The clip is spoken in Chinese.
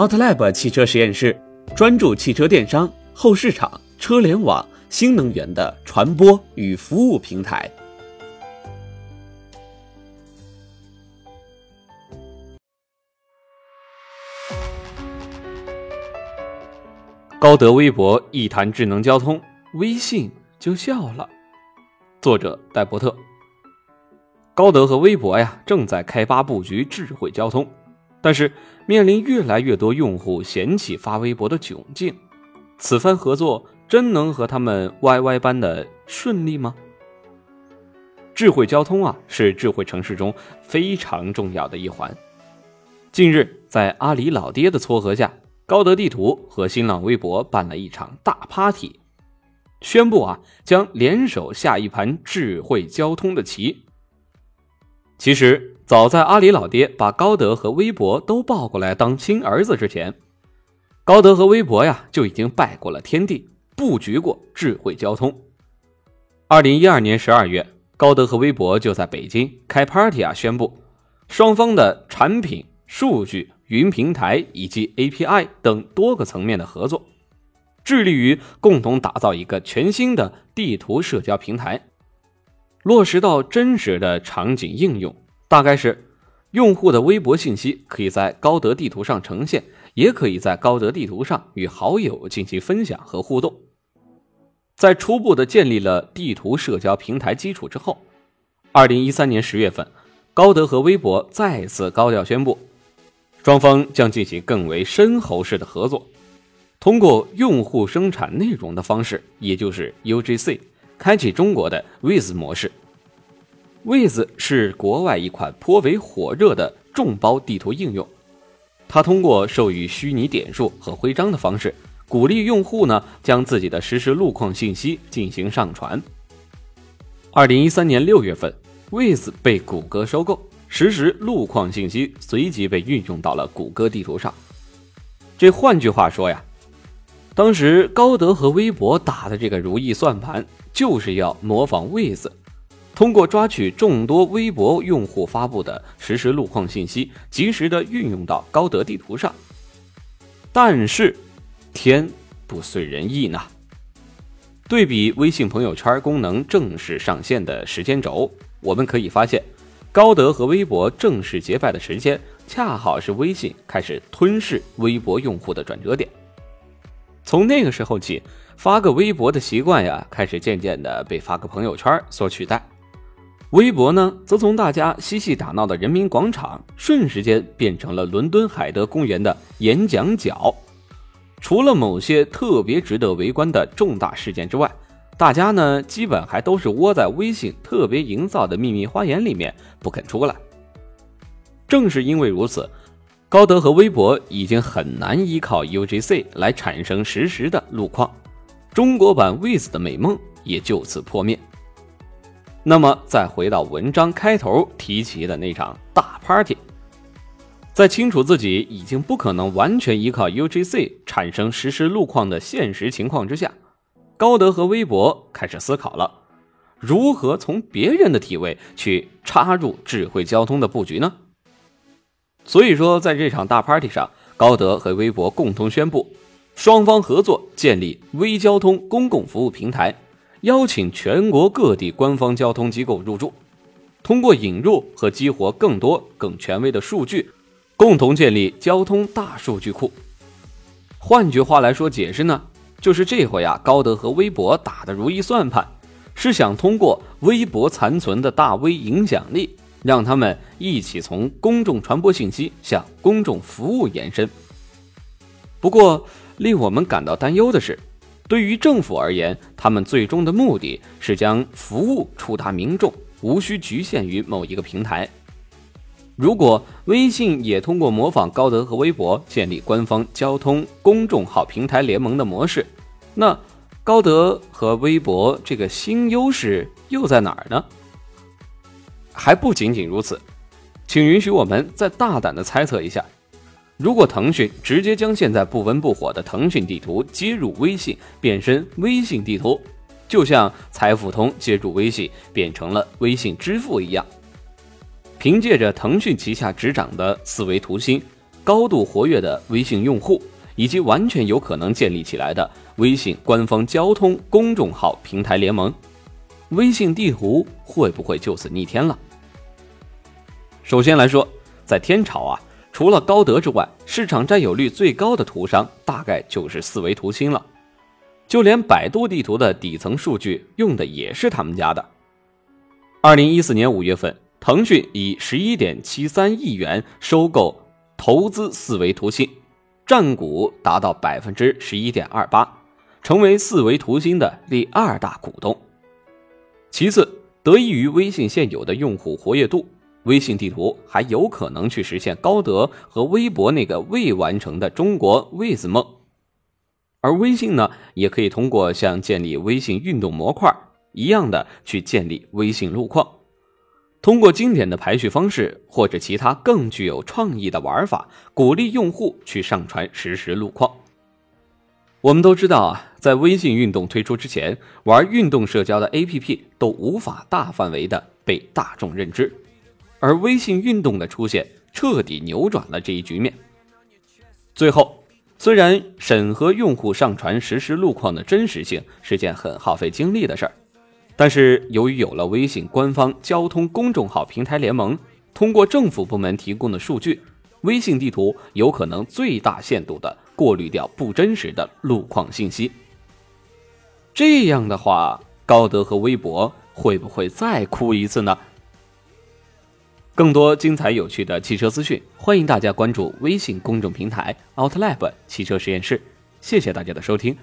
，Outlab 汽车实验室专注汽车电商、后市场、车联网、新能源的传播与服务平台。高德微博一谈智能交通，微信就笑了。作者戴伯特。高德和微博呀，正在开发布局智慧交通，但是面临越来越多用户嫌弃发微博的窘境。此番合作真能和他们 YY 般的顺利吗？智慧交通啊，是智慧城市中非常重要的一环。近日，在阿里老爹的撮合下，高德地图和新浪微博办了一场大 party，宣布啊将联手下一盘智慧交通的棋。其实，早在阿里老爹把高德和微博都抱过来当亲儿子之前，高德和微博呀就已经拜过了天地，布局过智慧交通。二零一二年十二月，高德和微博就在北京开 party 啊，宣布双方的产品、数据。云平台以及 API 等多个层面的合作，致力于共同打造一个全新的地图社交平台，落实到真实的场景应用。大概是，用户的微博信息可以在高德地图上呈现，也可以在高德地图上与好友进行分享和互动。在初步的建立了地图社交平台基础之后，二零一三年十月份，高德和微博再次高调宣布。双方将进行更为深厚式的合作，通过用户生产内容的方式，也就是 UGC，开启中国的 Wiz 模式。Wiz 是国外一款颇为火热的众包地图应用，它通过授予虚拟点数和徽章的方式，鼓励用户呢将自己的实时路况信息进行上传。二零一三年六月份，Wiz 被谷歌收购。实时路况信息随即被运用到了谷歌地图上。这换句话说呀，当时高德和微博打的这个如意算盘，就是要模仿 Waze，通过抓取众多微博用户发布的实时路况信息，及时的运用到高德地图上。但是，天不遂人意呢。对比微信朋友圈功能正式上线的时间轴，我们可以发现。高德和微博正式结拜的时间，恰好是微信开始吞噬微博用户的转折点。从那个时候起，发个微博的习惯呀，开始渐渐的被发个朋友圈所取代。微博呢，则从大家嬉戏打闹的人民广场，瞬时间变成了伦敦海德公园的演讲角。除了某些特别值得围观的重大事件之外，大家呢，基本还都是窝在微信特别营造的秘密花园里面不肯出来。正是因为如此，高德和微博已经很难依靠 UGC 来产生实时的路况，中国版 Wiz 的美梦也就此破灭。那么，再回到文章开头提及的那场大 party，在清楚自己已经不可能完全依靠 UGC 产生实时路况的现实情况之下。高德和微博开始思考了，如何从别人的体位去插入智慧交通的布局呢？所以说，在这场大 party 上，高德和微博共同宣布，双方合作建立微交通公共服务平台，邀请全国各地官方交通机构入驻，通过引入和激活更多更权威的数据，共同建立交通大数据库。换句话来说，解释呢？就是这回啊，高德和微博打的如意算盘，是想通过微博残存的大 V 影响力，让他们一起从公众传播信息向公众服务延伸。不过，令我们感到担忧的是，对于政府而言，他们最终的目的是将服务触达民众，无需局限于某一个平台。如果微信也通过模仿高德和微博建立官方交通公众号平台联盟的模式，那高德和微博这个新优势又在哪儿呢？还不仅仅如此，请允许我们再大胆的猜测一下：如果腾讯直接将现在不温不火的腾讯地图接入微信，变身微信地图，就像财付通接入微信变成了微信支付一样。凭借着腾讯旗下执掌的四维图新，高度活跃的微信用户，以及完全有可能建立起来的微信官方交通公众号平台联盟，微信地图会不会就此逆天了？首先来说，在天朝啊，除了高德之外，市场占有率最高的图商大概就是四维图新了。就连百度地图的底层数据用的也是他们家的。二零一四年五月份，腾讯以十一点七三亿元收购投资四维图新，占股达到百分之十一点二八，成为四维图新的第二大股东。其次，得益于微信现有的用户活跃度，微信地图还有可能去实现高德和微博那个未完成的中国 With 梦。而微信呢，也可以通过像建立微信运动模块一样的去建立微信路况，通过经典的排序方式或者其他更具有创意的玩法，鼓励用户去上传实时路况。我们都知道啊，在微信运动推出之前，玩运动社交的 APP 都无法大范围的被大众认知，而微信运动的出现彻底扭转了这一局面。最后。虽然审核用户上传实时路况的真实性是件很耗费精力的事儿，但是由于有了微信官方交通公众号平台联盟，通过政府部门提供的数据，微信地图有可能最大限度的过滤掉不真实的路况信息。这样的话，高德和微博会不会再哭一次呢？更多精彩有趣的汽车资讯，欢迎大家关注微信公众平台 OutLab 汽车实验室。谢谢大家的收听。